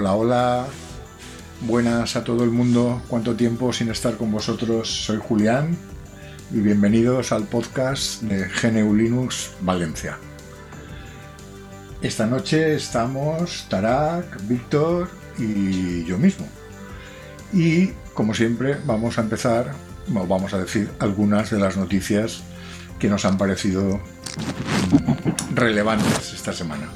Hola, hola. Buenas a todo el mundo. ¿Cuánto tiempo sin estar con vosotros? Soy Julián y bienvenidos al podcast de GNU Linux Valencia. Esta noche estamos Tarak, Víctor y yo mismo. Y como siempre vamos a empezar, vamos a decir algunas de las noticias que nos han parecido relevantes esta semana.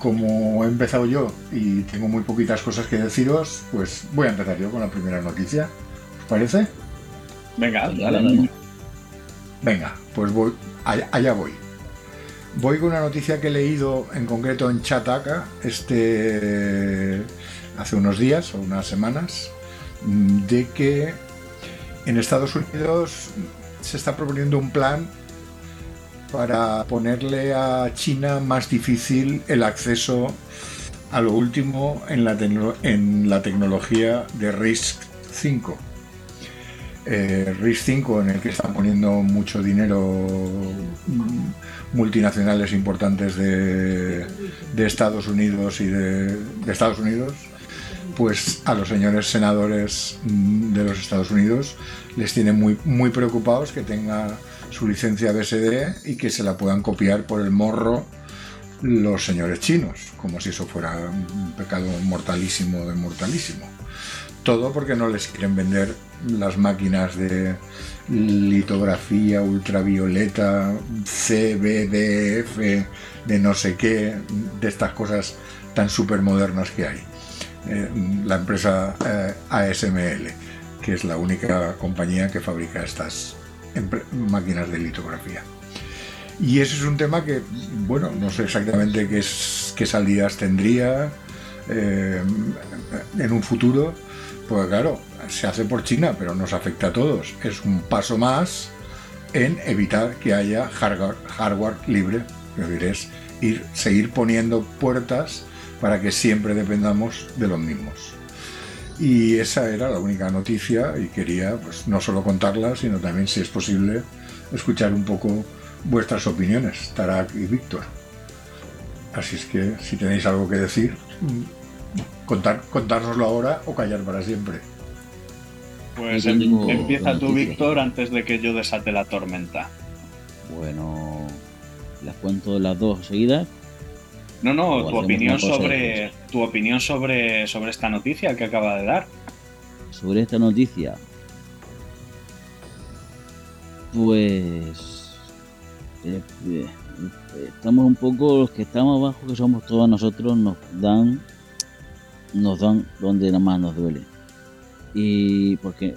Como he empezado yo y tengo muy poquitas cosas que deciros, pues voy a empezar yo con la primera noticia. ¿Os parece? Venga, dale, dale. Venga, pues voy, allá, allá voy. Voy con una noticia que he leído en concreto en Chataka este, hace unos días o unas semanas, de que en Estados Unidos se está proponiendo un plan para ponerle a China más difícil el acceso a lo último en la, en la tecnología de RISC 5. Eh, RISC 5 en el que están poniendo mucho dinero multinacionales importantes de, Estados Unidos y de, de, Estados Unidos, pues a los señores senadores de los Estados Unidos les tiene muy, muy preocupados que tenga su licencia BSD y que se la puedan copiar por el morro los señores chinos, como si eso fuera un pecado mortalísimo de mortalísimo. Todo porque no les quieren vender las máquinas de litografía ultravioleta, CBDF, de no sé qué, de estas cosas tan súper modernas que hay. Eh, la empresa eh, ASML, que es la única compañía que fabrica estas máquinas de litografía. Y ese es un tema que, bueno, no sé exactamente qué, es, qué salidas tendría eh, en un futuro, pues claro, se hace por China, pero nos afecta a todos. Es un paso más en evitar que haya hardware, libre, es ir, seguir poniendo puertas para que siempre dependamos de los mismos. Y esa era la única noticia y quería pues, no solo contarla, sino también, si es posible, escuchar un poco vuestras opiniones, Tarak y Víctor. Así es que si tenéis algo que decir, contar, contárnoslo ahora o callar para siempre. Pues em, empieza tú, Víctor, antes de que yo desate la tormenta. Bueno, las cuento las dos seguidas. No, no, tu opinión sobre tu opinión sobre, sobre esta noticia que acaba de dar. Sobre esta noticia. Pues eh, eh, estamos un poco los que estamos abajo, que somos todos nosotros, nos dan nos dan donde nada más nos duele. Y porque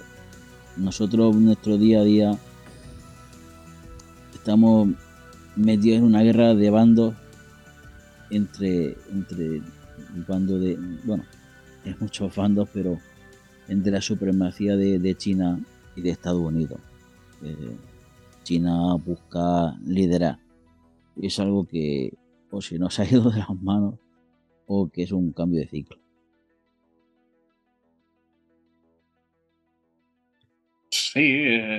nosotros nuestro día a día estamos metidos en una guerra de bandos entre, entre un bando de, bueno, es muchos bandos, pero entre la supremacía de, China y de Estados Unidos. Eh, China busca liderar. Y es algo que o si no se ha ido de las manos o que es un cambio de ciclo. Sí, eh,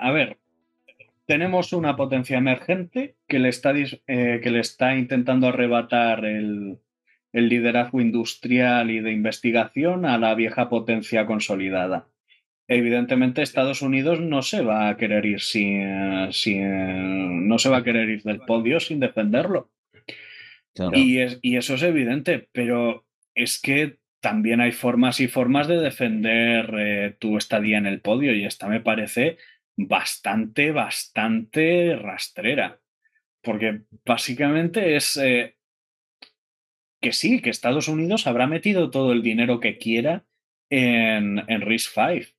a ver, tenemos una potencia emergente que le está, eh, que le está intentando arrebatar el, liderazgo industrial y de investigación a la vieja potencia consolidada. Evidentemente, Estados Unidos no se va a querer ir sin, sin no se va a querer ir del podio sin defenderlo. Y, y eso es evidente, pero es que también hay formas y formas de defender eh, tu estadía en el podio y esta me parece bastante, bastante rastrera. Porque básicamente es eh, que sí, que Estados Unidos habrá metido todo el dinero que quiera en, en RISC-V.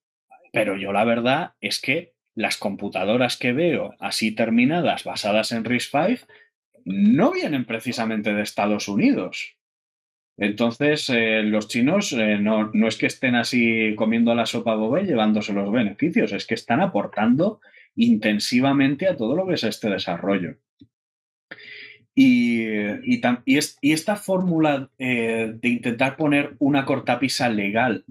Pero yo la verdad es que las computadoras que veo así terminadas basadas en RISC-V no vienen precisamente de Estados Unidos. Entonces, eh, los chinos eh, no, no, es que estén así comiendo la sopa bobe llevándose los beneficios, es que están aportando intensivamente a todo lo que es este desarrollo. Y, y, y, esta fórmula eh, de intentar poner una cortapisa legal,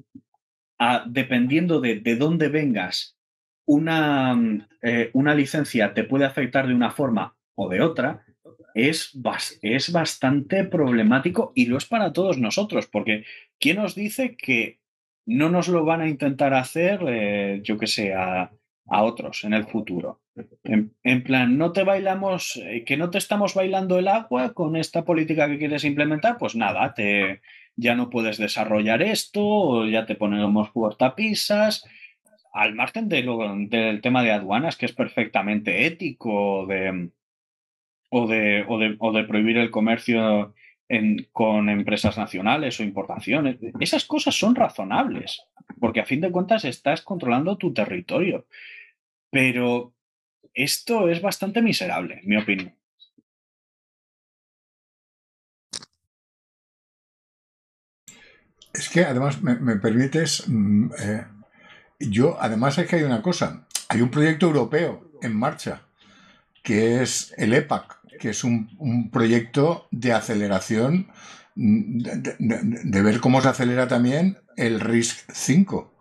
dependiendo de, de, dónde vengas, una, una licencia te puede afectar de una forma o de otra, es, es bastante problemático y lo es para todos nosotros, porque ¿quién nos dice que no nos lo van a intentar hacer, eh, yo que sé, a, otros en el futuro? En, plan, no te bailamos, eh, que no te estamos bailando el agua con esta política que quieres implementar, pues nada, te, ya no puedes desarrollar esto, ya te ponemos cortapisas al margen de del tema de aduanas, que es perfectamente ético, de, o de, o de, prohibir el comercio con empresas nacionales o importaciones. Esas cosas son razonables, porque a fin de cuentas estás controlando tu territorio. Pero esto es bastante miserable, mi opinión. Es que además me, permites, mm, eh, yo además es que hay una cosa, hay un proyecto europeo en marcha que es el EPAC, que es un, proyecto de aceleración, de, ver cómo se acelera también el RISC 5,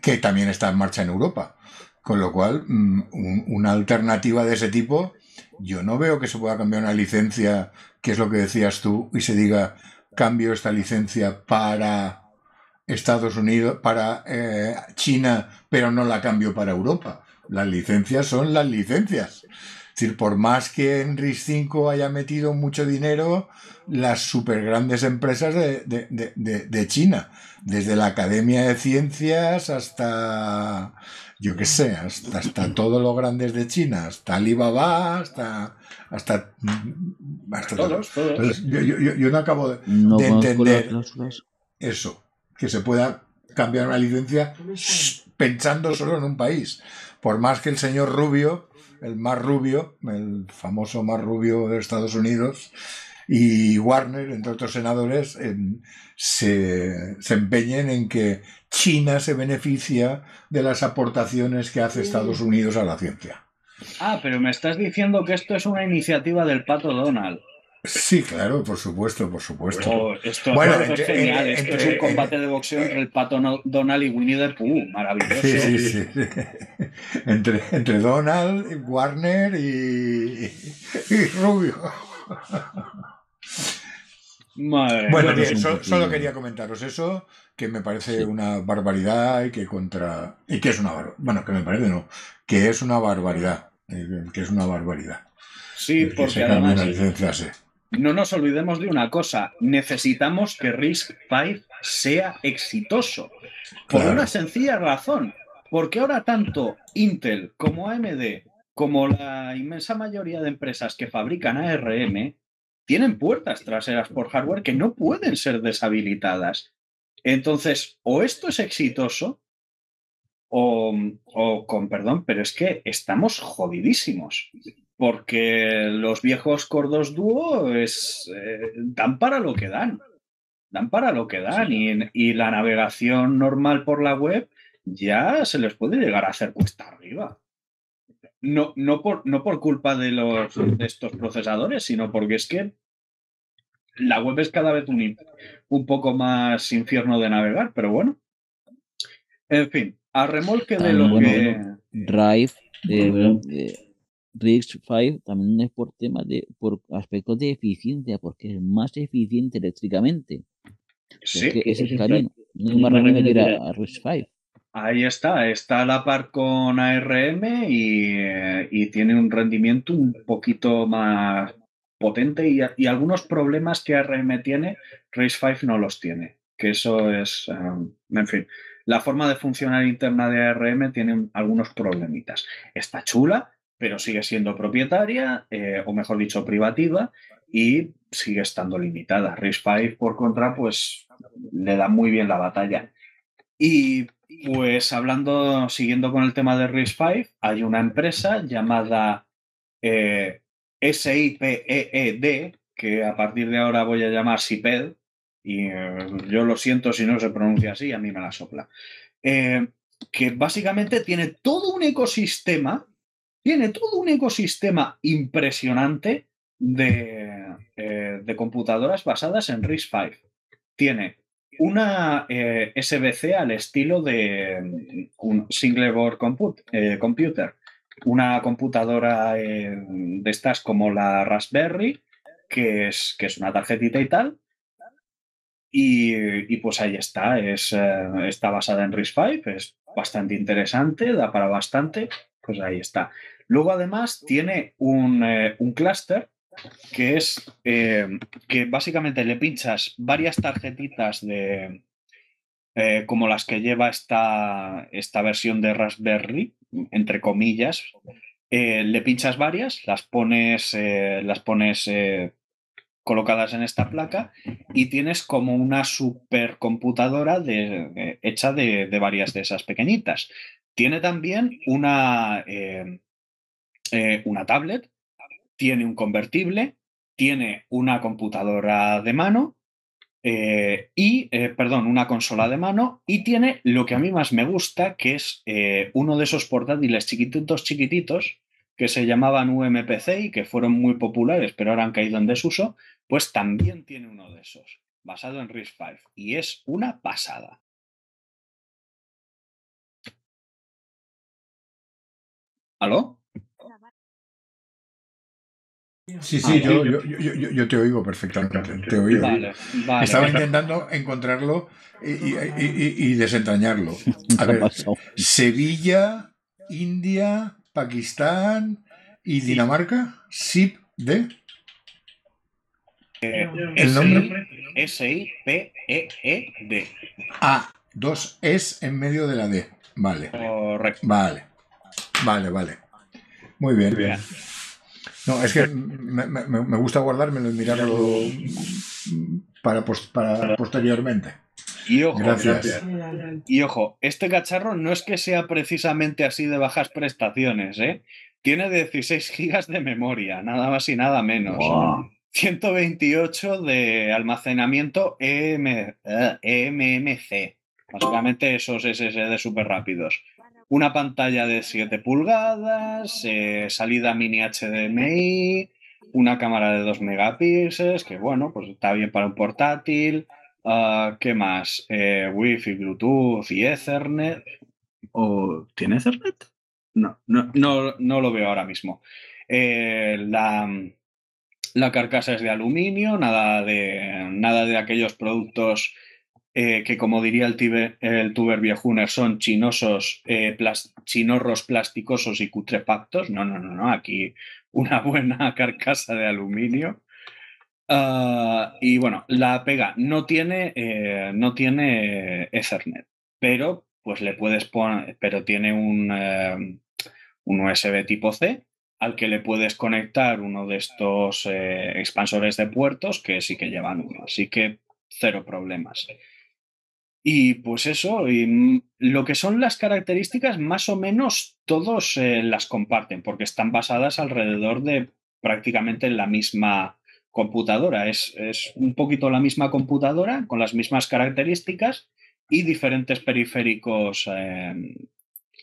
que, también está en marcha en Europa. Con lo cual, mm, una alternativa de ese tipo, yo no veo que se pueda cambiar una licencia, que es lo que decías tú, y se diga, cambio esta licencia para Estados Unidos, para eh, China, pero no la cambio para Europa. Las licencias son las licencias. Es decir, por más que en RIS 5 haya metido mucho dinero, las super grandes empresas de, China, desde la Academia de Ciencias hasta, yo qué sé, hasta, hasta todos los grandes de China, hasta Alibaba, hasta, hasta, todos, todos. yo, no acabo de, entender eso, que se pueda cambiar una licencia pensando solo en un país por más que el señor Rubio, el más rubio, el famoso más rubio de Estados Unidos, y Warner, entre otros senadores, se, empeñen en que China se beneficia de las aportaciones que hace Estados Unidos a la ciencia. Ah, pero me estás diciendo que esto es una iniciativa del pato Donald. Sí, claro, por supuesto, por supuesto. Oh, esto, bueno, es genial. esto es un combate de boxeo entre el pato Donald y Winnie the Pooh. Maravilloso. Sí, sí, sí. Entre, entre Donald, Warner y, y Rubio. Madre bueno, bien, solo quería comentaros eso, que me parece una barbaridad y que contra. y que es una barbaridad. Bueno, que me parece no, que es una barbaridad. Eh, que es una barbaridad. Sí, porque además. No nos olvidemos de una cosa, necesitamos que RISC-V sea exitoso. Por una sencilla razón, porque ahora tanto Intel como AMD, como la inmensa mayoría de empresas que fabrican ARM, tienen puertas traseras por hardware que no pueden ser deshabilitadas. Entonces, o esto es exitoso, o, o con perdón, pero es que estamos jodidísimos porque los viejos Cordos Duo es, eh, dan para lo que dan. Dan para lo que dan. Y, la navegación normal por la web ya se les puede llegar a hacer cuesta arriba. No, no, por, no por culpa de, los, de estos procesadores, sino porque es que la web es cada vez un, un poco más infierno de navegar, pero bueno. En fin, a remolque de lo que. Drive, RISC 5 también es por temas de, por aspectos de eficiencia, porque es más eficiente eléctricamente. Sí. Es, es carino. No más que a RISC 5. Ahí está, está a la par con ARM y, y, tiene un rendimiento un poquito más potente y, y algunos problemas que ARM tiene, RISC 5 no los tiene. Que eso es, um, en fin, la forma de funcionar interna de ARM tiene algunos problemitas. Está chula, pero sigue siendo propietaria, eh, o mejor dicho, privativa, y sigue estando limitada. RISC-V, por contra, pues le da muy bien la batalla. Y pues hablando, siguiendo con el tema de RISC-V, hay una empresa llamada eh, S-I-P-E-E-D, que a partir de ahora voy a llamar SIPED, y eh, yo lo siento si no se pronuncia así, a mí me la sopla. Eh, que básicamente tiene todo un ecosistema, tiene todo un ecosistema impresionante de, eh, de computadoras basadas en RISC-V. Tiene una SBC al estilo de un Single Board Computer, una computadora de estas como la Raspberry, que es, una tarjetita y tal, y, pues ahí está, es, eh, está basada en RISC-V, es bastante interesante, da para bastante, pues ahí está. Luego además tiene un, eh, un clúster que es eh, que básicamente le pinchas varias tarjetitas de como las que lleva esta, esta versión de Raspberry, entre comillas, le pinchas varias, las pones, las pones colocadas en esta placa y tienes como una supercomputadora de, hecha de, varias de esas pequeñitas. Tiene también una, eh, eh, una tablet, tiene un convertible, tiene una computadora de mano eh, y, perdón, una consola de mano y tiene lo que a mí más me gusta, que es uno de esos portátiles chiquititos, chiquititos, que se llamaban UMPC y que fueron muy populares, pero ahora han caído en desuso, pues también tiene uno de esos, basado en RISC-V, y es una pasada. ¿Aló? Sí, sí, yo, yo, te oigo perfectamente. Te oigo. Estaba intentando encontrarlo y, desentrañarlo. A ver, Sevilla, India, Pakistán y Dinamarca, SIP de. Eh, ¿El nombre? S-I-P-E-E-D. Ah, dos es en medio de la D. Vale. Correcto. Vale. Vale, vale. Muy bien. bien. No, es que me, gusta guardármelo y mirarlo para, para posteriormente. Y ojo, Gracias. y ojo, este cacharro no es que sea precisamente así de bajas prestaciones, ¿eh? Tiene 16 gigas de memoria, nada más y nada menos. 128 de almacenamiento EM, EMMC. Eh, Básicamente esos SSD súper rápidos. Una pantalla de 7 pulgadas, eh, salida mini HDMI, una cámara de 2 megapíxeles, que bueno, pues está bien para un portátil. Uh, ¿Qué más? Eh, Wi-Fi, Bluetooth y Ethernet. ¿O tiene Ethernet? No, no, no, no lo veo ahora mismo. Eh, la, la, carcasa es de aluminio, nada de, nada de aquellos productos eh, que, como diría el, tuber viejuner, son chinosos, chinorros plasticosos y cutrefactos. No, no, no, no. Aquí una buena carcasa de aluminio. Ah, y bueno, la pega no tiene, eh, no tiene Ethernet, pero pues le puedes poner, pero tiene un, eh, un, USB tipo C al que le puedes conectar uno de estos eh, expansores de puertos que sí que llevan uno, así que cero problemas. Y pues eso, y lo que son las características, más o menos todos las comparten, porque están basadas alrededor de prácticamente la misma, computadora. Es, un poquito la misma computadora con las mismas características y diferentes periféricos em,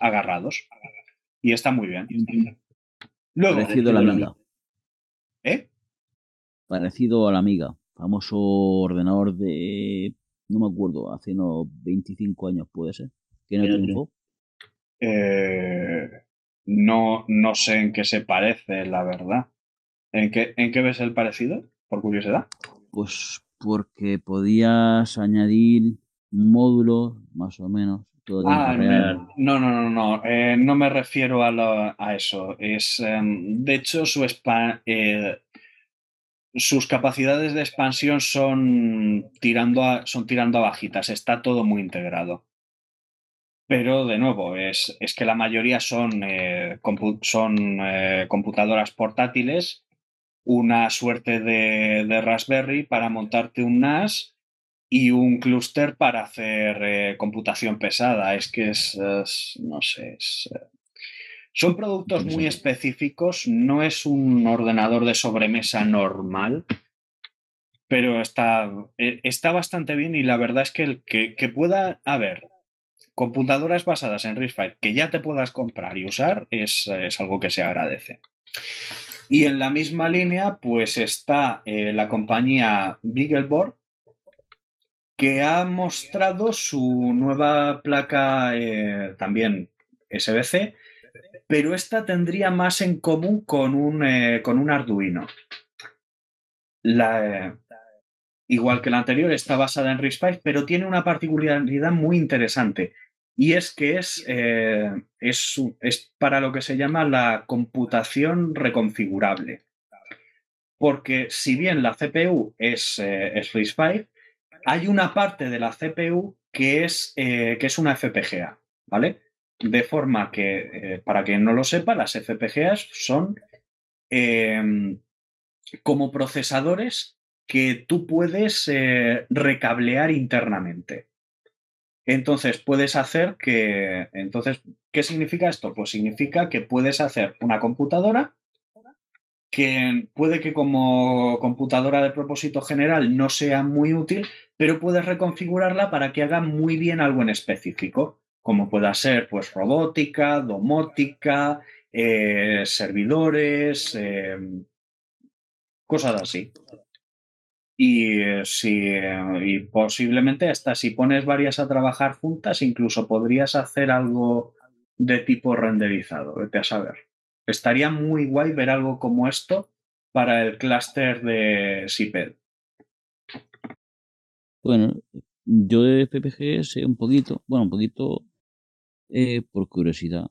agarrados. Y está muy bien. Luego, Parecido a la Amiga. ¿Eh? Parecido a la Amiga. Famoso ordenador de. No me acuerdo, hace unos 25 años puede ser. ¿Que no triunfó? Eh, no, no sé en qué se parece, la verdad. ¿En qué, ¿En qué ves el parecido, por curiosidad? Pues porque podías añadir un módulo, más o menos. ah, no, no, no, no. Eh, no me refiero a, a eso. Es, em, de hecho, su eh, sus capacidades de expansión son tirando, a, son tirando a bajitas. Está todo muy integrado. Pero de nuevo, es, es que la mayoría son, eh, son computadoras portátiles una suerte de, Raspberry para montarte un NAS y un clúster para hacer eh, computación pesada. Es que es, no sé, es, Son productos muy específicos, no es un ordenador de sobremesa normal, pero está, eh, está bastante bien y la verdad es que el que, que pueda haber computadoras basadas en RISC-V que ya te puedas comprar y usar es, es algo que se agradece. Y en la misma línea, pues está eh, la compañía Beagleboard, que ha mostrado su nueva placa eh, también SBC, pero esta tendría más en común con un, eh, con un Arduino. La, igual que la anterior, está basada en RISC-V, pero tiene una particularidad muy interesante. Y es que es, eh, es, para lo que se llama la computación reconfigurable. Porque si bien la CPU es, eh, es RISC-V, hay una parte de la CPU que es, eh, que es una FPGA, ¿vale? De forma que, para quien no lo sepa, las FPGAs son em, como procesadores que tú puedes eh, recablear internamente. Entonces puedes hacer que. Entonces, ¿qué significa esto? Pues significa que puedes hacer una computadora que puede que como computadora de propósito general no sea muy útil, pero puedes reconfigurarla para que haga muy bien algo en específico, como pueda ser pues robótica, domótica, eh, servidores, eh, cosas así. Y, eh, si, eh, y posiblemente hasta si pones varias a trabajar juntas, incluso podrías hacer algo de tipo renderizado, vete a saber. Estaría muy guay ver algo como esto para el clúster de CIPED. Bueno, yo de PPG sé un poquito, bueno, un poquito eh, por curiosidad,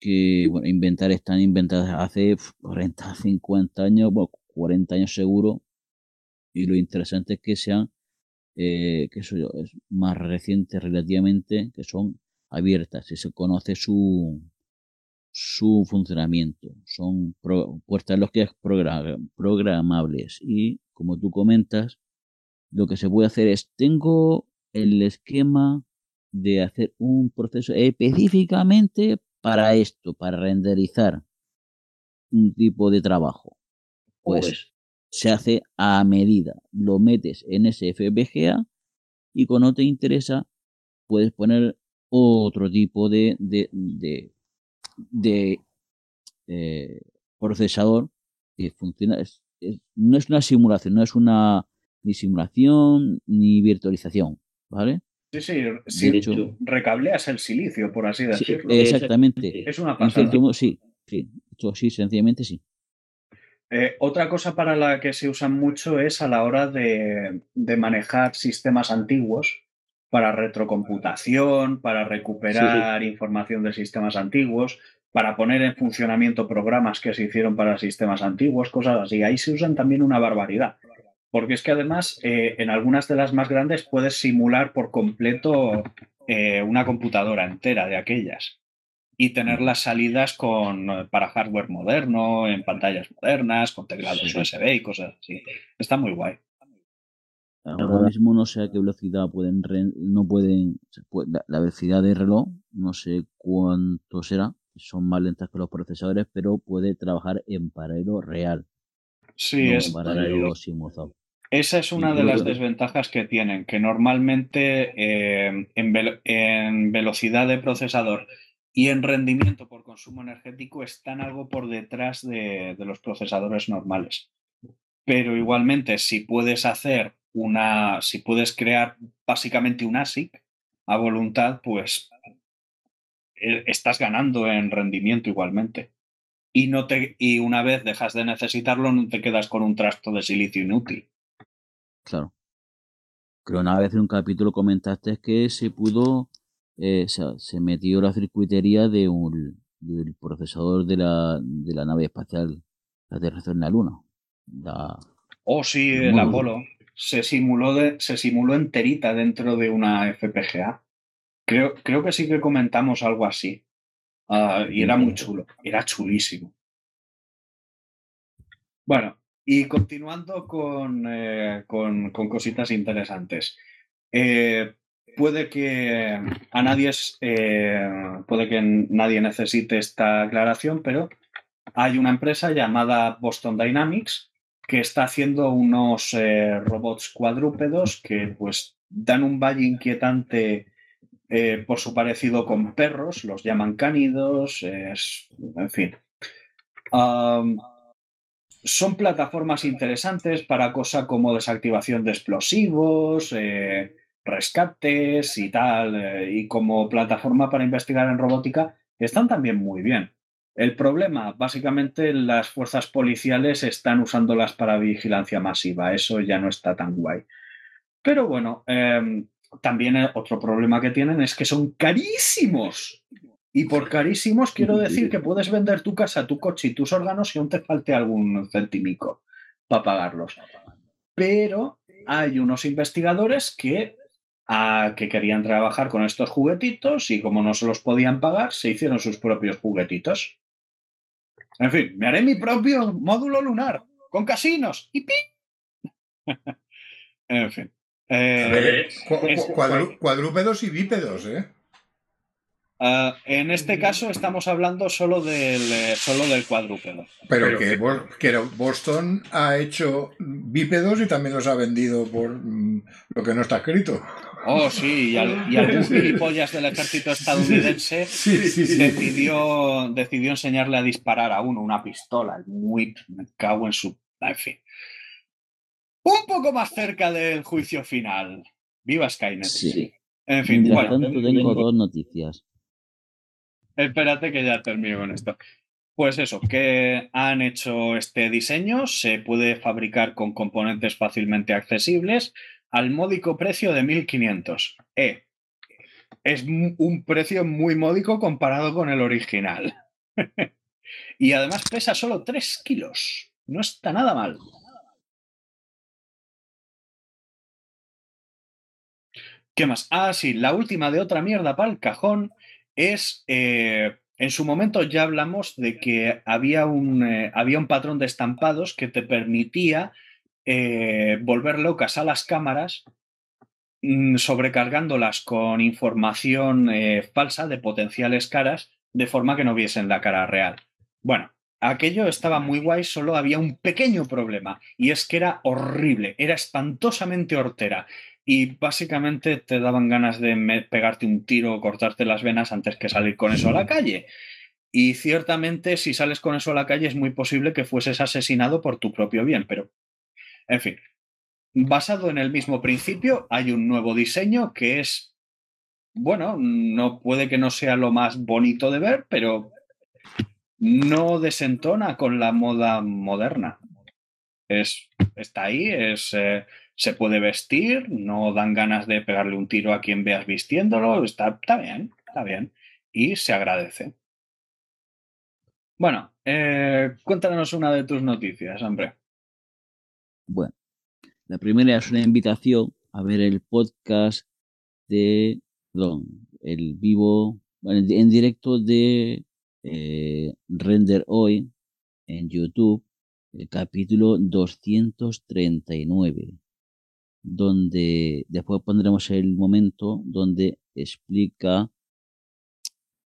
que bueno, inventar están inventadas hace 40, 50 años, bueno, 40 años seguro, y lo interesante es que sean, eh, que eso es más reciente relativamente, que son abiertas y se conoce su, su funcionamiento. Son puertas los que es programables y como tú comentas, lo que se puede hacer es, tengo el esquema de hacer un proceso específicamente para esto, para renderizar un tipo de trabajo. Pues se hace a medida. Lo metes en ese FPGA y cuando no te interesa, puedes poner otro tipo de, de, de, eh, procesador que funciona. no es una simulación, no es una ni simulación ni virtualización, ¿vale? Sí, sí, sí recableas el silicio, por así decirlo. exactamente. Es una pasada. sí, sí, sí, sencillamente sí. Eh, otra cosa para la que se usan mucho es a la hora de, manejar sistemas antiguos para retrocomputación, para recuperar información de sistemas antiguos, para poner en funcionamiento programas que se hicieron para sistemas antiguos, cosas así. Ahí se usan también una barbaridad. Porque es que además eh, en algunas de las más grandes puedes simular por completo eh, una computadora entera de aquellas y tener las salidas con, eh, para hardware moderno, en pantallas modernas, con teclados USB y cosas así. Está muy guay. Ahora mismo no sé a qué velocidad pueden, no pueden, la velocidad de reloj, no sé cuánto será, son más lentas que los procesadores, pero puede trabajar en paralelo real. Sí, es en paralelo simulado. Esa es una de las desventajas que tienen, que normalmente eh, en, en velocidad de procesador y en rendimiento por consumo energético están algo por detrás de, los procesadores normales. Pero igualmente, si puedes hacer una, si puedes crear básicamente un ASIC a voluntad, pues eh, estás ganando en rendimiento igualmente. Y, no te, y una vez dejas de necesitarlo, no te quedas con un trasto de silicio inútil. Claro. Creo una vez en un capítulo comentaste que se pudo eh, se metió la circuitería de un, del procesador de la, de la nave espacial terrestre en la Luna. oh, sí, el, Apolo. Se simuló, de, se simuló enterita dentro de una FPGA. Creo, creo que sí que comentamos algo así. Ah, y era muy chulo, era chulísimo. Bueno, y continuando con, eh, con, con cositas interesantes. Eh, puede que a nadie eh, puede que nadie necesite esta aclaración, pero hay una empresa llamada Boston Dynamics que está haciendo unos robots cuadrúpedos que pues dan un valle inquietante por su parecido con perros, los llaman cánidos, en fin. Son plataformas interesantes para cosas como desactivación de explosivos, eh, rescates y tal, eh, y como plataforma para investigar en robótica, están también muy bien. El problema, básicamente, las fuerzas policiales están usándolas para vigilancia masiva. Eso ya no está tan guay. Pero bueno, em, también otro problema que tienen es que son carísimos. Y por carísimos quiero decir que puedes vender tu casa, tu coche y tus órganos y aún te falte algún centímico para pagarlos. Pero hay unos investigadores que, que querían trabajar con estos juguetitos y como no se los podían pagar, se hicieron sus propios juguetitos. En fin, me haré mi propio módulo lunar con casinos y pi. en fin. Eh, cuadrúpedos y bípedos, ¿eh? Ah, en este caso estamos hablando solo del, eh, solo del cuadrúpedo. Pero, que, Boston ha hecho bípedos y también los ha vendido por mm, lo que no está escrito. Oh, sí, y, algún gilipollas del ejército estadounidense decidió, decidió enseñarle a disparar a uno una pistola. Muy, me cago en su... En fin un poco más cerca del juicio final. Viva Skynet. Sí. En fin, bueno, tengo dos noticias. Espérate que ya termino con esto. Pues eso, que han hecho este diseño, se puede fabricar con componentes fácilmente accesibles al módico precio de 1500. Eh, es un precio muy módico comparado con el original. y además pesa solo 3 kilos. No está nada mal. ¿Qué más? Ah, sí, la última de otra mierda para el cajón es. Eh, en su momento ya hablamos de que había un, eh, había un patrón de estampados que te permitía eh, volver locas a las cámaras mm, sobrecargándolas con información falsa de potenciales caras de forma que no viesen la cara real. Bueno, aquello estaba muy guay, solo había un pequeño problema y es que era horrible, era espantosamente hortera y básicamente te daban ganas de pegarte un tiro o cortarte las venas antes que salir con eso a la calle. Y ciertamente si sales con eso a la calle es muy posible que fueses asesinado por tu propio bien, pero en fin. Basado en el mismo principio, hay un nuevo diseño que es, bueno, no puede que no sea lo más bonito de ver, pero no desentona con la moda moderna. Es, está ahí, es, eh, se puede vestir, no dan ganas de pegarle un tiro a quien veas vistiéndolo, está, está bien, está bien. Y se agradece. Bueno, eh, cuéntanos una de tus noticias, hombre. Bueno, la primera es una invitación a ver el podcast de, perdón, el vivo, en directo de eh, Render Hoy en YouTube, el capítulo 239 donde después pondremos el momento donde explica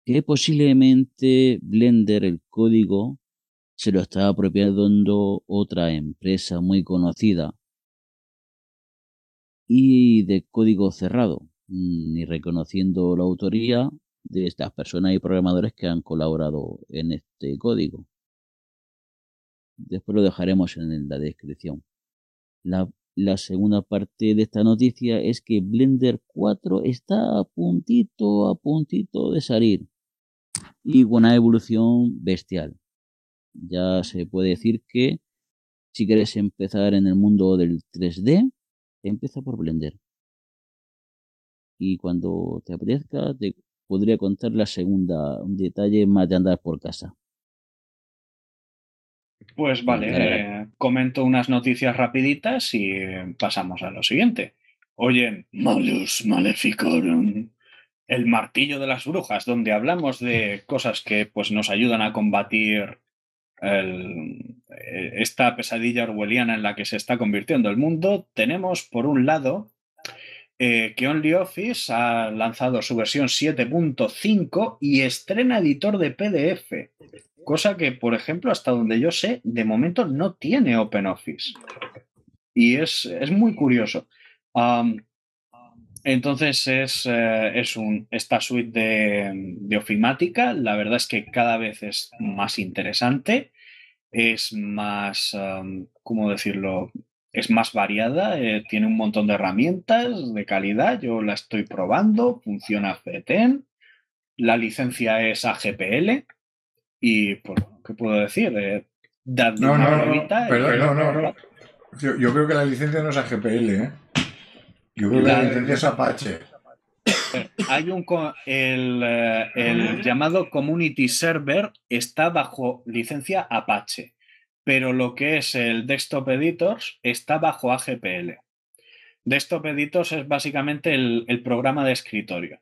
que posiblemente Blender, el código, se lo está apropiando otra empresa muy conocida y de código cerrado, mm, ni reconociendo la autoría de estas personas y programadores que han colaborado en este código. Después lo dejaremos en la descripción. La la segunda parte de esta noticia es que Blender 4 está a puntito, a puntito de salir. Y con una evolución bestial. Ya se puede decir que si quieres empezar en el mundo del 3D, empieza por Blender. Y cuando te apetezca, te podría contar la segunda, un detalle más de andar por casa. Pues vale, eh, comento unas noticias rapiditas y pasamos a lo siguiente. Oye, Malus Maleficorum, el martillo de las brujas, donde hablamos de cosas que pues, nos ayudan a combatir eh, esta pesadilla orwelliana en la que se está convirtiendo el mundo, tenemos por un lado eh, que OnlyOffice ha lanzado su versión 7.5 y estrena editor de PDF, cosa que, por ejemplo, hasta donde yo sé, de momento no tiene OpenOffice. Y es, es muy curioso. entonces es, eh, es un, esta suite de, de, ofimática, la verdad es que cada vez es más interesante, es más, ¿cómo decirlo? es más variada, eh, tiene un montón de herramientas de calidad, yo la estoy probando, funciona FETEN, la licencia es AGPL y, pues, ¿qué puedo decir? Eh, no, no, no, perdón, no, no, Yo, creo que la licencia no es AGPL, ¿eh? Yo creo que la, licencia es Apache. Hay un el, eh, el llamado Community Server está bajo licencia Apache pero lo que es el Desktop Editors está bajo AGPL. Desktop Editors es básicamente el, programa de escritorio.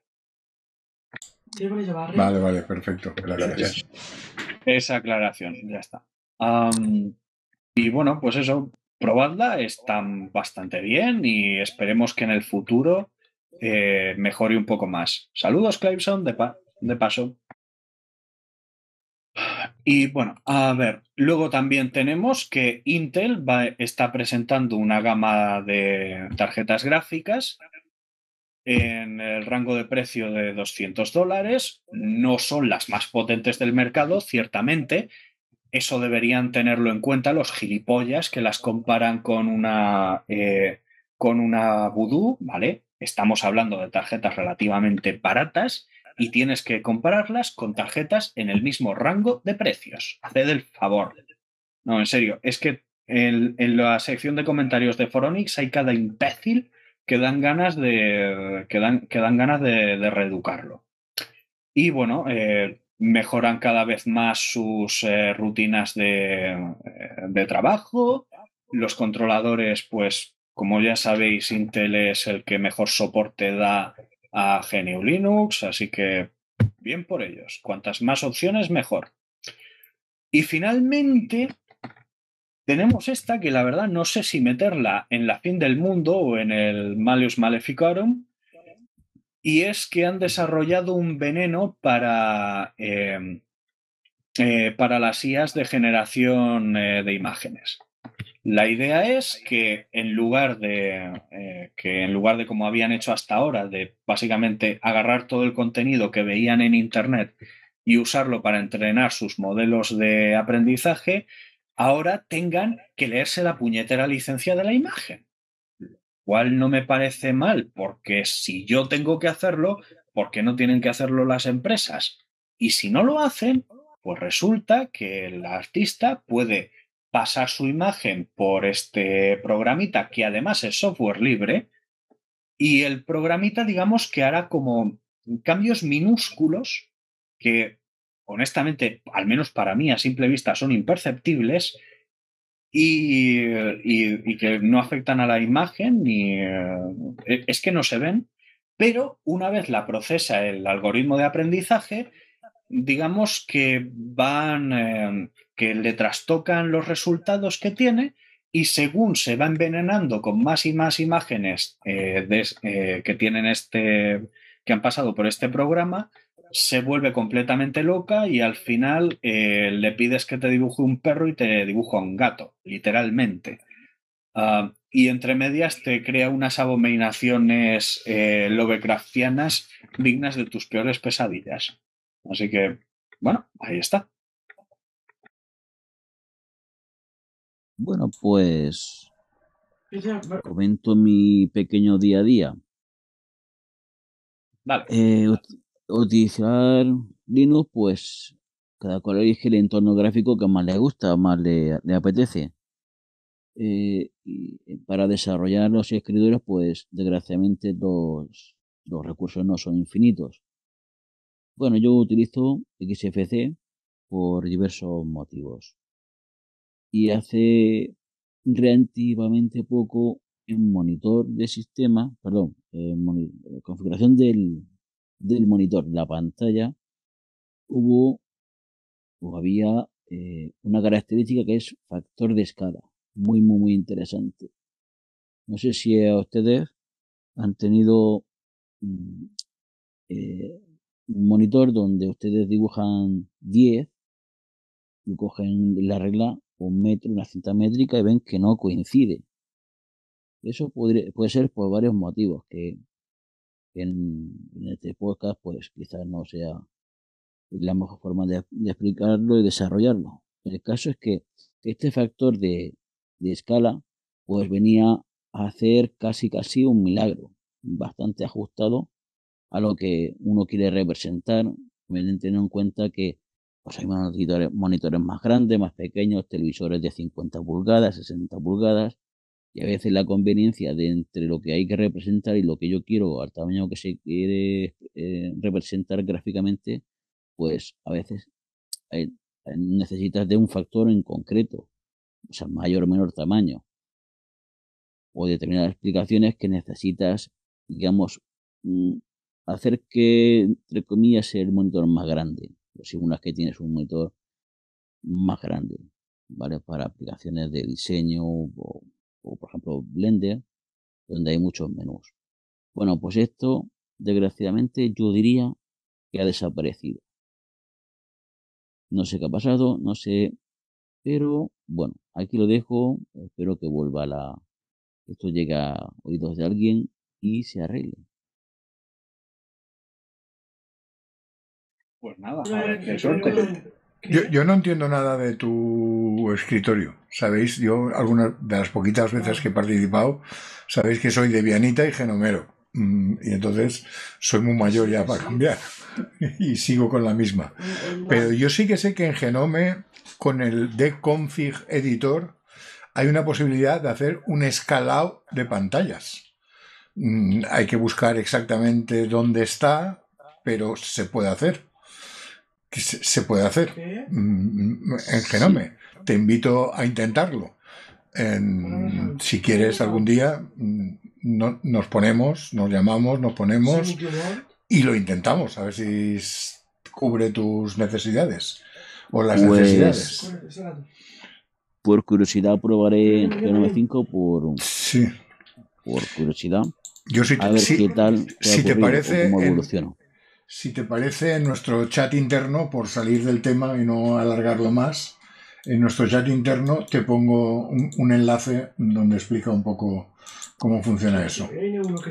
Vale, vale, perfecto. Gracias. Esa aclaración, ya está. y bueno, pues eso, probadla, están bastante bien y esperemos que en el futuro eh, mejore un poco más. Saludos, Cliveson, de, de paso. Y bueno, a ver, luego también tenemos que Intel está presentando una gama de tarjetas gráficas en el rango de precio de 200 dólares. No son las más potentes del mercado, ciertamente. Eso deberían tenerlo en cuenta los gilipollas que las comparan con una, eh, con una Voodoo, ¿vale? Estamos hablando de tarjetas relativamente baratas y tienes que compararlas con tarjetas en el mismo rango de precios. Haced el favor. No, en serio, es que en, la sección de comentarios de Foronix hay cada imbécil que dan ganas de, ganas de, reeducarlo. Y bueno, eh, mejoran cada vez más sus eh, rutinas de, eh, de trabajo. Los controladores, pues como ya sabéis, Intel es el que mejor soporte da a GNU Linux, así que bien por ellos. Cuantas más opciones, mejor. Y finalmente, tenemos esta que la verdad no sé si meterla en la fin del mundo o en el Malleus Maleficarum, y es que han desarrollado un veneno para, eh, eh, para las IAs de generación eh, de imágenes. La idea es que en lugar de eh, que en lugar de como habían hecho hasta ahora, de básicamente agarrar todo el contenido que veían en internet y usarlo para entrenar sus modelos de aprendizaje, ahora tengan que leerse la puñetera licencia de la imagen. Cual no me parece mal, porque si yo tengo que hacerlo, ¿por qué no tienen que hacerlo las empresas? Y si no lo hacen, pues resulta que el artista puede pasar su imagen por este programita que además es software libre y el programita digamos que hará como cambios minúsculos que honestamente, al menos para mí a simple vista son imperceptibles y, que no afectan a la imagen ni eh, es que no se ven, pero una vez la procesa el algoritmo de aprendizaje, digamos que van, eh, que le trastocan los resultados que tiene y según se va envenenando con más y más imágenes eh, eh, que tienen este, que han pasado por este programa, se vuelve completamente loca y al final le pides que te dibuje un perro y te dibuja un gato, literalmente. Ah, y entre medias te crea unas abominaciones lovecraftianas dignas de tus peores pesadillas. Así que, bueno, ahí está. Bueno, pues comento mi pequeño día a día. Vale. Eh, utilizar Linux, pues cada cual elige el entorno gráfico que más le gusta, más le, apetece. Eh, y para desarrollar los escritorios, pues desgraciadamente los, los recursos no son infinitos. Bueno, yo utilizo XFC por diversos motivos. Y hace relativamente poco en monitor de sistema, perdón, en configuración del, del monitor, la pantalla, hubo o había eh, una característica que es factor de escala. Muy, muy, muy interesante. No sé si a ustedes han tenido mm, eh, un monitor donde ustedes dibujan 10 y cogen la regla un metro, una cinta métrica y ven que no coincide. Eso puede ser por varios motivos, que en, este podcast pues quizás no sea la mejor forma de, explicarlo y desarrollarlo. El caso es que este factor de, de escala pues venía a hacer casi casi un milagro, bastante ajustado a lo que uno quiere representar, teniendo en cuenta que pues hay monitores, monitores más grandes, más pequeños, televisores de 50 pulgadas, 60 pulgadas, y a veces la conveniencia de entre lo que hay que representar y lo que yo quiero, al tamaño que se quiere eh, representar gráficamente, pues a veces necesitas de un factor en concreto, o sea, mayor o menor tamaño, o determinadas explicaciones que necesitas, digamos, mm, hacer que, entre comillas, sea el monitor más grande. Una vez que tienes un monitor más grande, ¿vale? Para aplicaciones de diseño o, por ejemplo, Blender, donde hay muchos menús. Bueno, pues esto, desgraciadamente, yo diría que ha desaparecido. No sé qué ha pasado, no sé, pero bueno, aquí lo dejo. Espero que vuelva la, esto llegue a oídos de alguien y se arregle. Pues nada, qué suerte. Yo, yo, no entiendo nada de tu escritorio. Sabéis, yo algunas de las poquitas veces que he participado, sabéis que soy de Vianita y Genomero. Mm, y entonces soy muy mayor ya para cambiar. y sigo con la misma. Pero yo sí que sé que en Genome, con el Deconfig Editor, hay una posibilidad de hacer un escalado de pantallas. Mm, hay que buscar exactamente dónde está, pero se puede hacer que se, puede hacer mm, en Genome. Te invito a intentarlo. si quieres algún día, mm, nos ponemos, nos llamamos, nos ponemos y lo intentamos, a ver si cubre tus necesidades o las pues, necesidades. Por curiosidad probaré Genome 5 por, sí. por curiosidad. Yo si, a ver qué tal si te parece, cómo evoluciona si te parece, en nuestro chat interno, por salir del tema y no alargarlo más, en nuestro chat interno te pongo un, enlace donde explica un poco cómo funciona eso.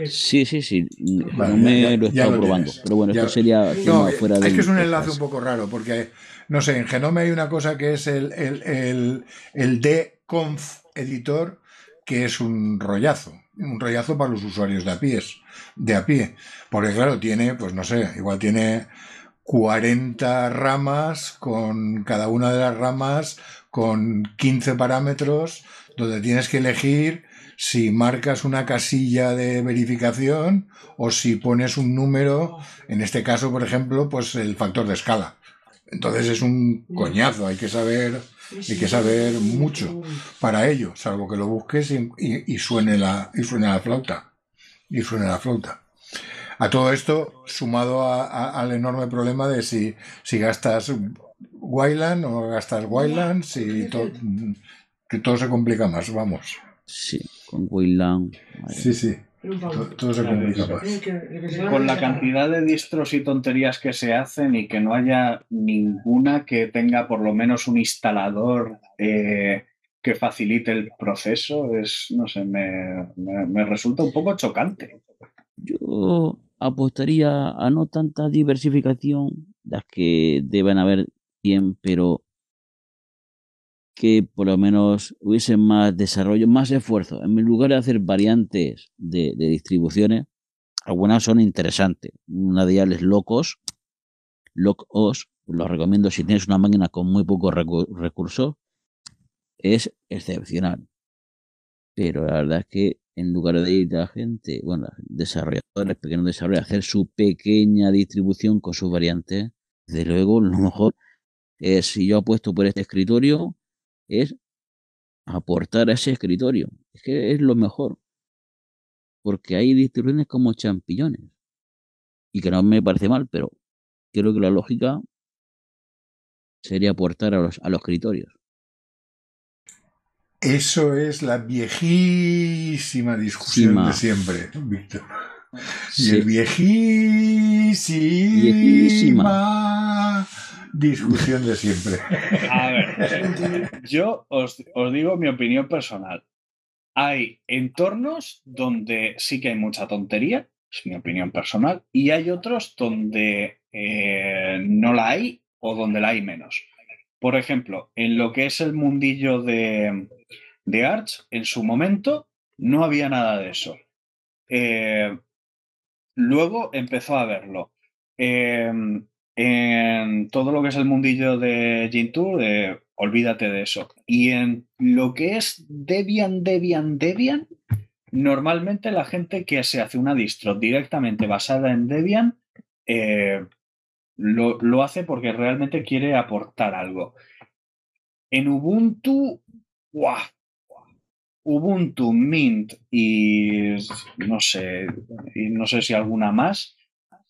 Sí, sí, sí. no me lo he estado probando. Pero bueno, esto sería fuera de. Es que es un enlace un poco raro, porque, no sé, en Genome hay una cosa que es el, el, el, el dconf editor, que es un rollazo un rollazo para los usuarios de a pie, de a pie. Porque claro, tiene, pues no sé, igual tiene 40 ramas con cada una de las ramas con 15 parámetros donde tienes que elegir si marcas una casilla de verificación o si pones un número, en este caso, por ejemplo, pues el factor de escala. Entonces es un coñazo, hay que saber hay que saber mucho para ello, salvo que lo busques y, suene, la, y suene la flauta. Y suene la flauta. A todo esto, sumado al enorme problema de si, si gastas Wayland o gastas Wayland, si que todo se complica más, vamos. Sí, con Wayland. Sí, sí. Todo, se complica más. Con la cantidad de distros y tonterías que se hacen y que no haya ninguna que tenga por lo menos un instalador eh, que facilite el proceso, es, no sé, me, me resulta un poco chocante. Yo apostaría a no tanta diversificación, las que deben haber bien, pero que por lo menos hubiese más desarrollo, más esfuerzo. En lugar de hacer variantes de, distribuciones, algunas son interesantes. Una de ellas es Locos, Locos, lo recomiendo si tienes una máquina con muy pocos recursos, es excepcional. Pero la verdad es que en lugar de ir a la gente, bueno, desarrolladores, pequeños desarrolladores, hacer su pequeña distribución con sus variantes, desde luego lo mejor es si yo apuesto por este escritorio, es aportar a ese escritorio. Es que es lo mejor. Porque hay distribuciones como champiñones. Y que no me parece mal, pero creo que la lógica sería aportar a los, a los escritorios. Eso es la viejísima discusión Sima. de siempre, Víctor. Y Sí. el viejísima discusión de siempre. A ver, yo os, os digo mi opinión personal. Hay entornos donde sí que hay mucha tontería, es mi opinión personal, y hay otros donde eh, no la hay o donde la hay menos. Por ejemplo, en lo que es el mundillo de, de Arch, en su momento no había nada de eso. Eh, luego empezó a verlo. Eh, en todo lo que es el mundillo de Gentoo, eh, olvídate de eso. Y en lo que es Debian, Debian, Debian, normalmente la gente que se hace una distro directamente basada en Debian eh, lo, lo hace porque realmente quiere aportar algo. En Ubuntu, ¡guau! Ubuntu, Mint y no sé, y no sé si alguna más.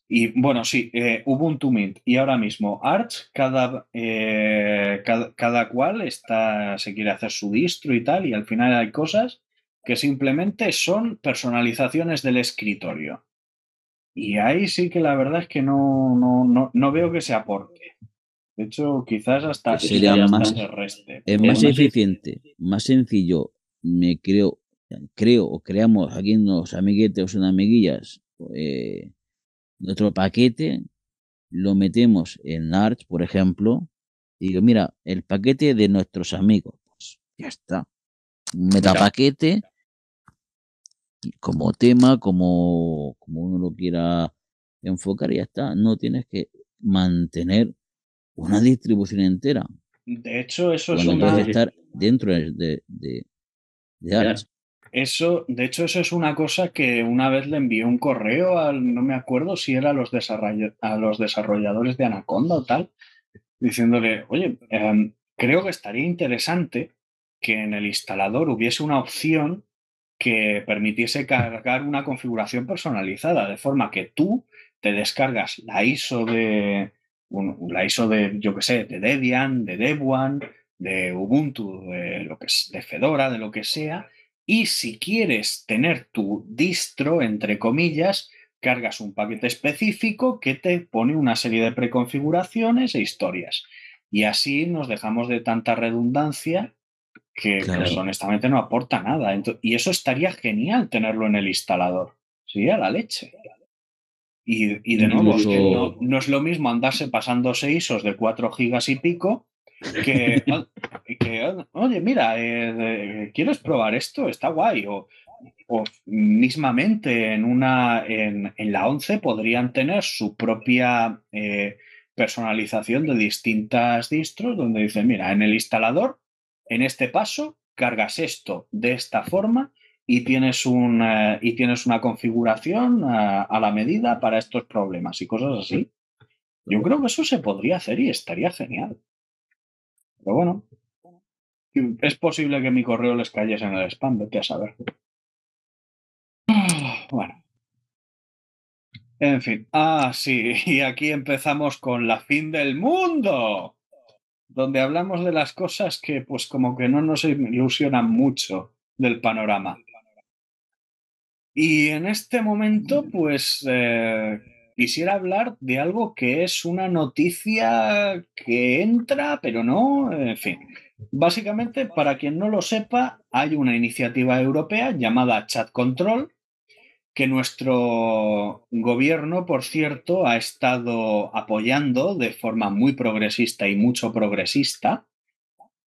Y bueno, sí, eh, Ubuntu Mint y ahora mismo Arch, cada, eh, cada, cada cual está, se quiere hacer su distro y tal, y al final hay cosas que simplemente son personalizaciones del escritorio. Y ahí sí que la verdad es que no, no, no, no veo que se aporte. De hecho, quizás hasta, Sería hasta más- se reste. Es más eficiente, más sencillo, me creo, creo o creamos aquí en los amiguetes o amiguillas eh, nuestro paquete, lo metemos en Arch, por ejemplo, y digo, mira, el paquete de nuestros amigos, pues ya está. Metapaquete como tema, como, como uno lo quiera enfocar, y ya está. No tienes que mantener una distribución entera De hecho, eso es una, puedes estar dentro de, de. Eso, de hecho, eso es una cosa que una vez le envié un correo al, no me acuerdo si era a los, a los desarrolladores de Anaconda o tal, diciéndole, oye, em, creo que estaría interesante que en el instalador hubiese una opción que permitiese cargar una configuración personalizada, de forma que tú te descargas la ISO de, la ISO de, yo qué sé, de Debian, de Debian, de Ubuntu, de lo que es, de Fedora, de lo que sea, y si quieres tener tu distro, entre comillas, cargas un paquete específico que te pone una serie de preconfiguraciones e historias. Y así nos dejamos de tanta redundancia que Claro. pues, honestamente no aporta nada. Y eso estaría genial tenerlo en el instalador. Sería la leche. Y, y de nuevo, es que no, es lo mismo andarse pasando ISOs de 4 gigas y pico que, que, oye, mira, eh, eh, ¿quieres probar esto? Está guay. O, o mismamente en, una, en, en la 11 podrían tener su propia eh, personalización de distintas distros donde dicen, mira, en el instalador, en este paso, cargas esto de esta forma y tienes, un, eh, y tienes una configuración a, a la medida para estos problemas y cosas así. Yo creo que eso se podría hacer y estaría genial. Pero bueno, es posible que mi correo les cayese en el spam, vete a saber. Bueno. En fin. Ah, sí, y aquí empezamos con la fin del mundo, donde hablamos de las cosas que pues como que no nos ilusionan mucho del panorama. Y en este momento, pues eh, quisiera hablar de algo que es una noticia que entra, pero no, en fin. Básicamente, para quien no lo sepa, hay una iniciativa europea llamada Chat Control, que nuestro gobierno, por cierto, ha estado apoyando de forma muy progresista y mucho progresista,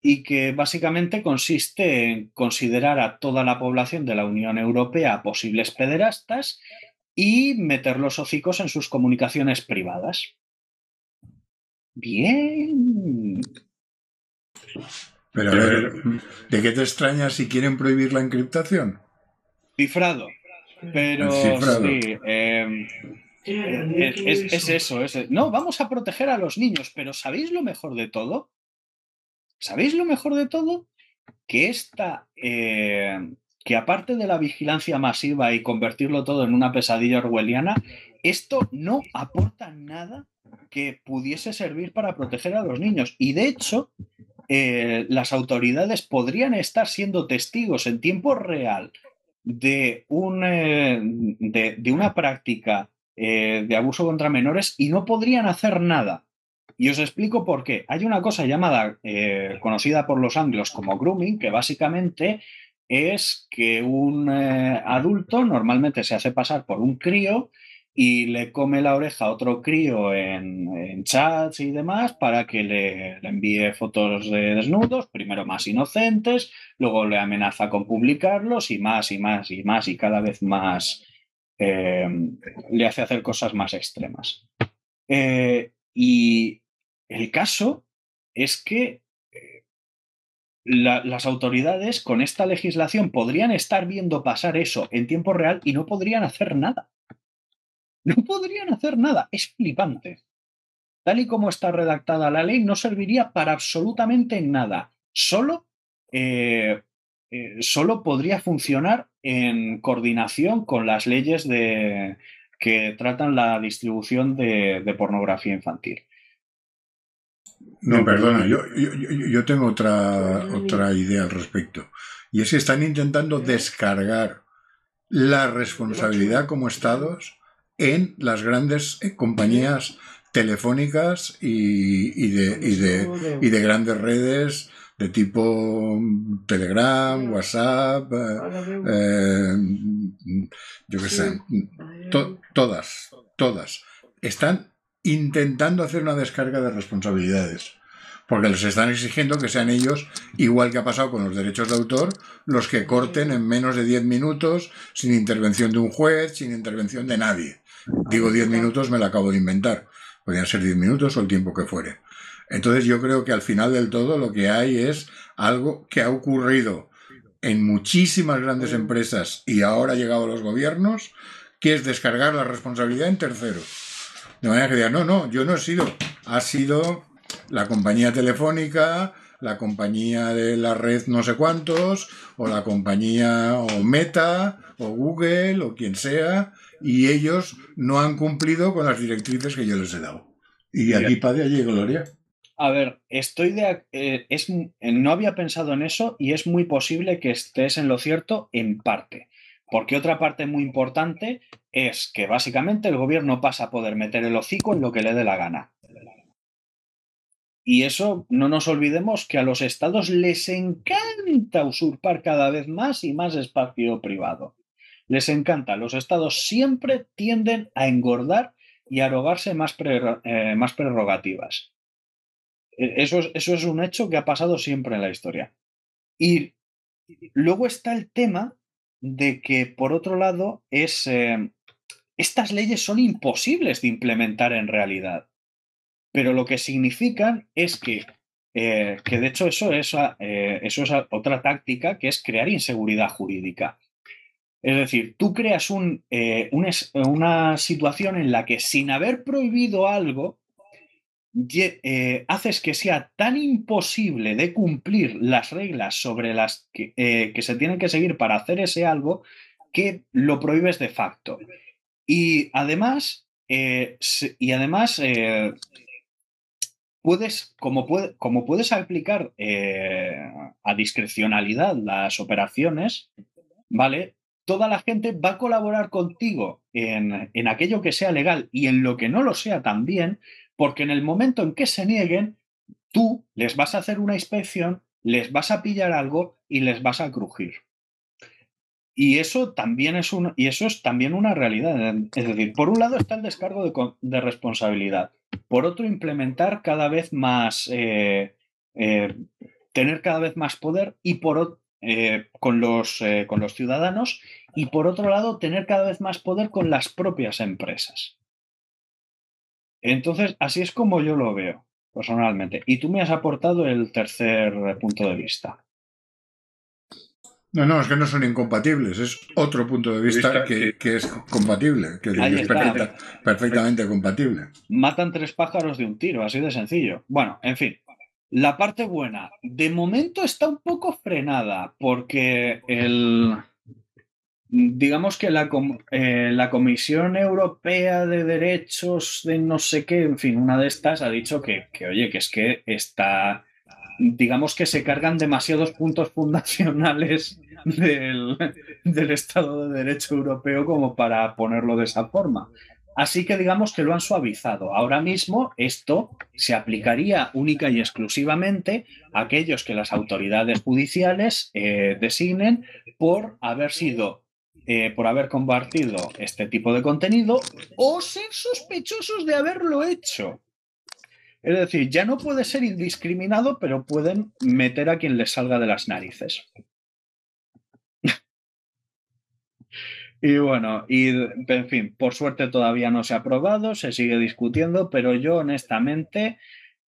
y que básicamente consiste en considerar a toda la población de la Unión Europea posibles pederastas y meter los hocicos en sus comunicaciones privadas. Bien. Pero a ver, ¿de qué te extrañas si quieren prohibir la encriptación? Cifrado. Pero sí, eh, es, es- es eso, es, no, vamos a proteger a los niños, pero ¿sabéis lo mejor de todo? ¿Sabéis lo mejor de todo? Que esta, eh, que aparte de la vigilancia masiva y convertirlo todo en una pesadilla orwelliana, esto no aporta nada que pudiese servir para proteger a los niños. Y de hecho, eh, las autoridades podrían estar siendo testigos en tiempo real de, un, eh, de, una práctica eh, de abuso contra menores y no podrían hacer nada. Y os explico por qué. Hay una cosa llamada, conocida por los anglos como grooming, que básicamente es que un adulto normalmente se hace pasar por un crío y le come la oreja a otro crío en, chats y demás para que le, envíe fotos de desnudos, primero más inocentes, luego le amenaza con publicarlos y más y más y más y cada vez más eh, le hace hacer cosas más extremas. Eh, y el caso es que eh, las autoridades con esta legislación podrían estar viendo pasar eso en tiempo real y no podrían hacer nada. No podrían hacer nada. Es flipante. Tal y como está redactada la ley, no serviría para absolutamente nada. Solo, eh, eh, solo podría funcionar en coordinación con las leyes de, que tratan la distribución de, pornografía infantil. No, perdona, yo, yo, tengo otra, otra idea al respecto. Y es que están intentando descargar la responsabilidad como estados en las grandes eh, compañías telefónicas y, de, de, grandes redes de tipo Telegram, WhatsApp, eh, eh, yo qué sé, todas, todas. Están intentando hacer una descarga de responsabilidades porque les están exigiendo que sean ellos, igual que ha pasado con los derechos de autor, los que corten en menos de 10 minutos, sin intervención de un juez, sin intervención de nadie. Digo 10 minutos, me lo acabo de inventar. Podrían ser 10 minutos o el tiempo que fuere. Entonces yo creo que al final del todo lo que hay es algo que ha ocurrido en muchísimas grandes empresas y ahora ha llegado a los gobiernos, que es descargar la responsabilidad en terceros. De manera que digan, no, no, yo no he sido, ha sido la compañía telefónica, la compañía de la red no sé cuántos, o la compañía o Meta, o Google, o quien sea, y ellos no han cumplido con las directrices que yo les he dado. Y aquí, padre, allí, Gloria. A ver, estoy de. Eh, es, no había pensado en eso y es muy posible que estés en lo cierto en parte. Porque otra parte muy importante es que básicamente el gobierno pasa a poder meter el hocico en lo que le dé la gana. Y eso no nos olvidemos que a los estados les encanta usurpar cada vez más y más espacio privado. Les encanta. Los estados siempre tienden a engordar y a arrogarse más, eh, más prerrogativas. E, eso es, eso es un hecho que ha pasado siempre en la historia. Y luego está el tema de que, por otro lado, es, eh, estas leyes son imposibles de implementar en realidad. Pero lo que significan es que, eh, que de hecho, eso es, eso es otra táctica que es crear inseguridad jurídica. Es decir, tú creas eh, una situación en la que sin haber prohibido algo, eh, haces que sea tan imposible de cumplir las reglas sobre las que, eh, se tienen que seguir para hacer ese algo que lo prohíbes de facto. Y además, y además puedes, como puedes aplicar a discrecionalidad las operaciones, ¿vale? Toda la gente va a colaborar contigo en, aquello que sea legal y en lo que no lo sea también, porque en el momento en que se nieguen, tú les vas a hacer una inspección, les vas a pillar algo y les vas a crujir. Y eso también es, un, y eso es también una realidad. Es decir, por un lado está el descargo de, responsabilidad. Por otro, implementar cada vez más, eh, eh, tener cada vez más poder. Y por, eh, con, los, eh, con los ciudadanos y por otro lado tener cada vez más poder con las propias empresas. Entonces, así es como yo lo veo personalmente. Y tú me has aportado el tercer punto de vista. No, no, es que no son incompatibles, es otro punto de vista que, es compatible, que es perfectamente compatible. Matan tres pájaros de un tiro, así de sencillo. Bueno, en fin, la parte buena, de momento está un poco frenada porque el, digamos que la, eh, la, Comisión Europea de Derechos de no sé qué, en fin, una de estas ha dicho que, oye, que es que está, digamos que se cargan demasiados puntos fundacionales del, del Estado de Derecho Europeo como para ponerlo de esa forma. Así que digamos que lo han suavizado. Ahora mismo esto se aplicaría única y exclusivamente a aquellos que las autoridades judiciales eh, designen por haber sido, eh, por haber compartido este tipo de contenido o ser sospechosos de haberlo hecho. Es decir, ya no puede ser indiscriminado, pero pueden meter a quien les salga de las narices. Y bueno, y en fin, por suerte todavía no se ha aprobado, se sigue discutiendo, pero yo honestamente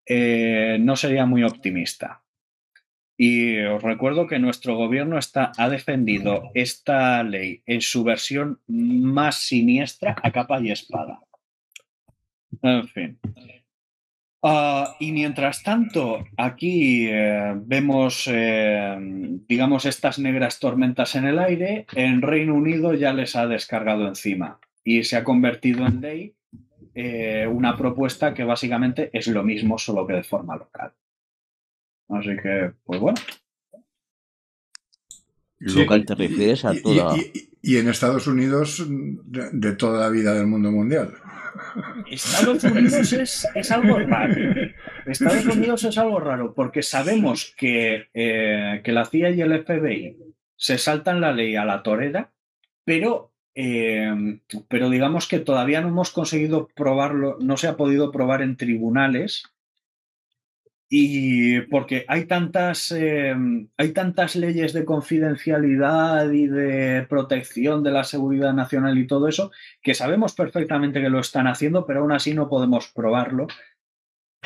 eh, no sería muy optimista. Y os recuerdo que nuestro gobierno está, ha defendido esta ley en su versión más siniestra a capa y espada. En fin. Ah, y mientras tanto, aquí eh, vemos, eh, digamos, estas negras tormentas en el aire, en Reino Unido ya les ha descargado encima y se ha convertido en ley eh, una propuesta que básicamente es lo mismo, solo que de forma local. Así que, pues bueno. Local te refieres a toda... Y, en Estados Unidos de toda la vida del mundo mundial. Estados Unidos es, algo raro. Estados Unidos es algo raro porque sabemos que, eh, que la CIA y el FBI se saltan la ley a la torera, pero, eh, pero digamos que todavía no hemos conseguido probarlo, no se ha podido probar en tribunales y porque hay tantas, eh, hay tantas leyes de confidencialidad y de protección de la seguridad nacional y todo eso, que sabemos perfectamente que lo están haciendo, pero aún así no podemos probarlo.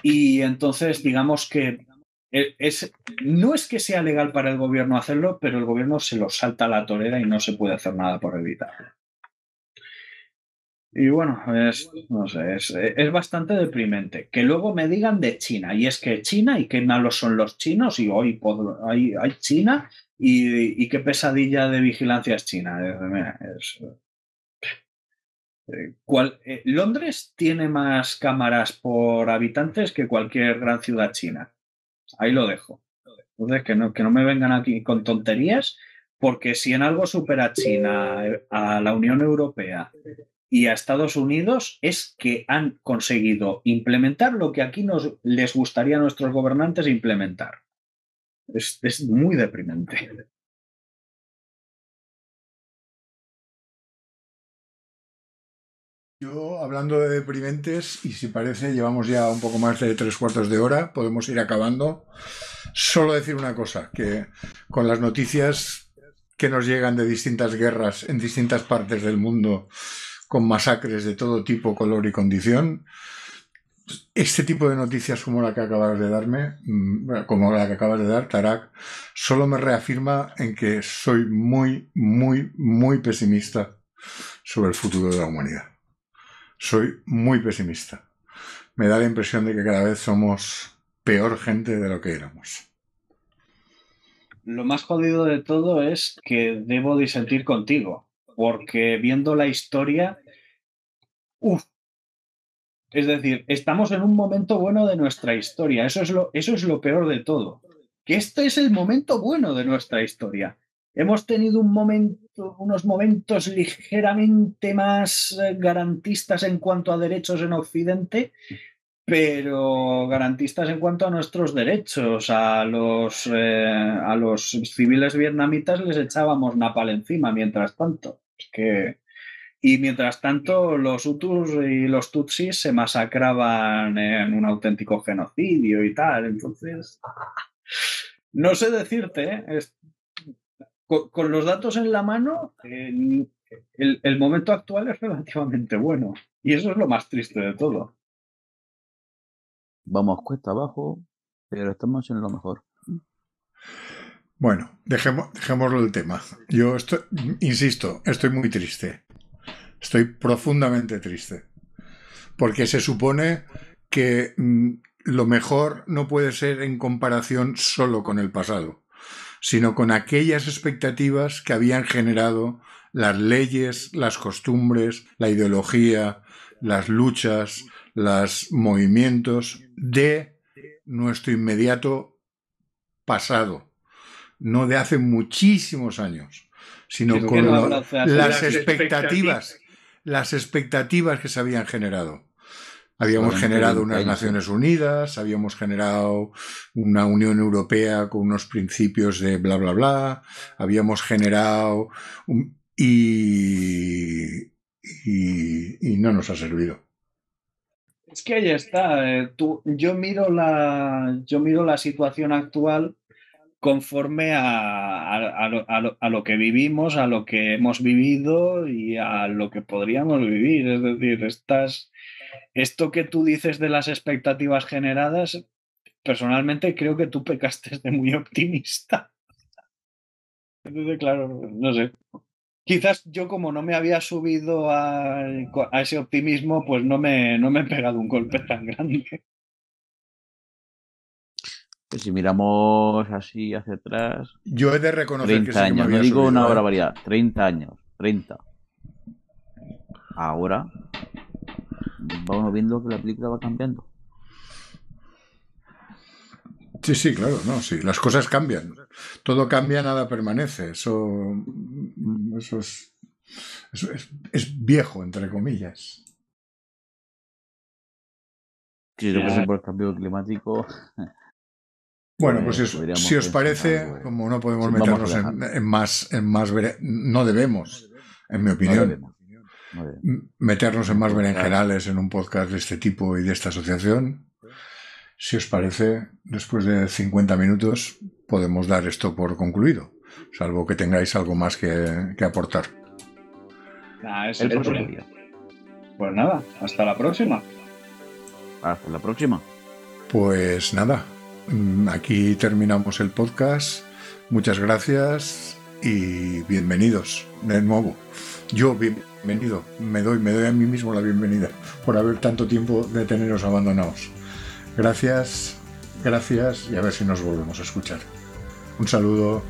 Y entonces, digamos que e, es, no es que sea legal para el gobierno hacerlo, pero el gobierno se lo salta a la torera y no se puede hacer nada por evitarlo. Y bueno, es, no sé, es, bastante deprimente. Que luego me digan de China, y es que China, y qué malos son los chinos, y hoy hay, hay China, y, qué pesadilla de vigilancia es China. Eh, eh, Londres tiene más cámaras por habitantes que cualquier gran ciudad china. Ahí lo dejo. Entonces, que no, que no me vengan aquí con tonterías, porque si en algo supera China a la Unión Europea y a Estados Unidos es que han conseguido implementar lo que aquí nos les gustaría a nuestros gobernantes implementar. Es, muy deprimente. Yo, hablando de deprimentes, y si parece, llevamos ya un poco más de tres cuartos de hora, podemos ir acabando. Solo decir una cosa, que con las noticias que nos llegan de distintas guerras en distintas partes del mundo, con masacres de todo tipo, color y condición. Este tipo de noticias como la que acabas de darme, mm, como la que acabas de dar, Tarak, solo me reafirma en que soy muy, muy, muy pesimista sobre el futuro de la humanidad. Soy muy pesimista. Me da la impresión de que cada vez somos peor gente de lo que éramos. Lo más jodido de todo es que debo disentir contigo porque viendo la historia, es decir, estamos en un momento bueno de nuestra historia, eso es lo, eso es lo peor de todo, que este es el momento bueno de nuestra historia. Hemos tenido un momento, unos momentos ligeramente más eh, garantistas en cuanto a derechos en Occidente, pero garantistas en cuanto a nuestros derechos. A los, eh, a los civiles vietnamitas les echábamos napal encima mientras tanto que... Y mientras tanto, los Hutus y los Tutsis se masacraban en un auténtico genocidio y tal. Entonces, no sé decirte, ¿eh? con, los datos en la mano, el, el momento actual es relativamente bueno. Y eso es lo más triste de todo. Vamos cuesta abajo, pero estamos en lo mejor. Bueno, dejemos, dejémoslo el tema. Yo estoy, insisto, estoy muy triste. Estoy profundamente triste. Porque se supone que mm, lo mejor no puede ser en comparación solo con el pasado, sino con aquellas expectativas que habían generado las leyes, las costumbres, la ideología, las luchas, los movimientos de nuestro inmediato pasado, no de hace muchísimos años, sino con lo- las expectativas, las expectativas que se habían generado. Habíamos generado 30 unas Naciones Unidas, habíamos generado una Unión Europea con unos principios de bla, bla, bla, habíamos generado un- y, y, y no nos ha servido. Es que ahí está. eh, tú, yo, miro la, yo miro la situación actual conforme a, a- a lo, a lo- que vivimos, a lo que hemos vivido y a lo que podríamos vivir. Es decir, estas, esto que tú dices de las expectativas generadas, personalmente creo que tú pecaste de muy optimista. Entonces, claro, no sé. Quizás yo como no me había subido a, a ese optimismo, pues no me, no me he pegado un golpe tan grande. Pues si miramos así hacia atrás, Yo he de reconocer que 30 sí que me años, no había digo subido, una ¿eh? barbaridad, 30 años, 30. Ahora vamos viendo que la película va cambiando. Sí, sí, claro, no, sí. Las cosas cambian. Todo cambia, nada permanece. Eso, eso es, eso es, es viejo, entre comillas. Si lo que es por el cambio climático, Bueno, Pues pues eso, si os parece, algo, eh. como no podemos Sí, meternos en, más, en más, bere- no debemos, en mi opinión, no debemos. meternos en más berenjenales en un podcast de este tipo y de esta asociación. Si os parece, después de 50 minutos podemos dar esto por concluido, salvo que tengáis algo más que, que aportar. Nah, es El problema. día. Pues nada, hasta la próxima. Hasta la próxima. Pues nada, aquí terminamos el podcast. Muchas gracias y bienvenidos de nuevo. Yo bienvenido, me doy, me doy a mí mismo la bienvenida por haber tanto tiempo de teneros abandonados. Gracias, gracias y a ver si nos volvemos a escuchar. Un saludo.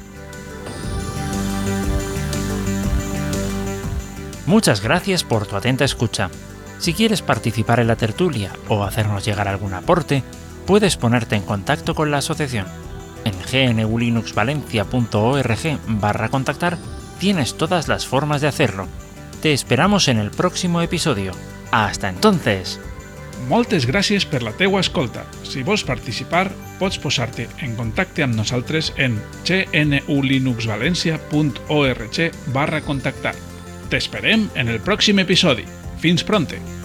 Muchas gracias por tu atenta escucha. Si quieres participar en la tertulia o hacernos llegar algún aporte, puedes ponerte en contacto con la asociación. En gnulinuxvalencia.org barra contactar tienes todas las formas de hacerlo. Te esperamos en el próximo episodio. Hasta entonces. Moltes gràcies per la teua escolta. Si vols participar, pots posar-te en contacte amb nosaltres en gnulinuxvalencia.org barra contactar. T'esperem en el pròxim episodi. Fins pronte!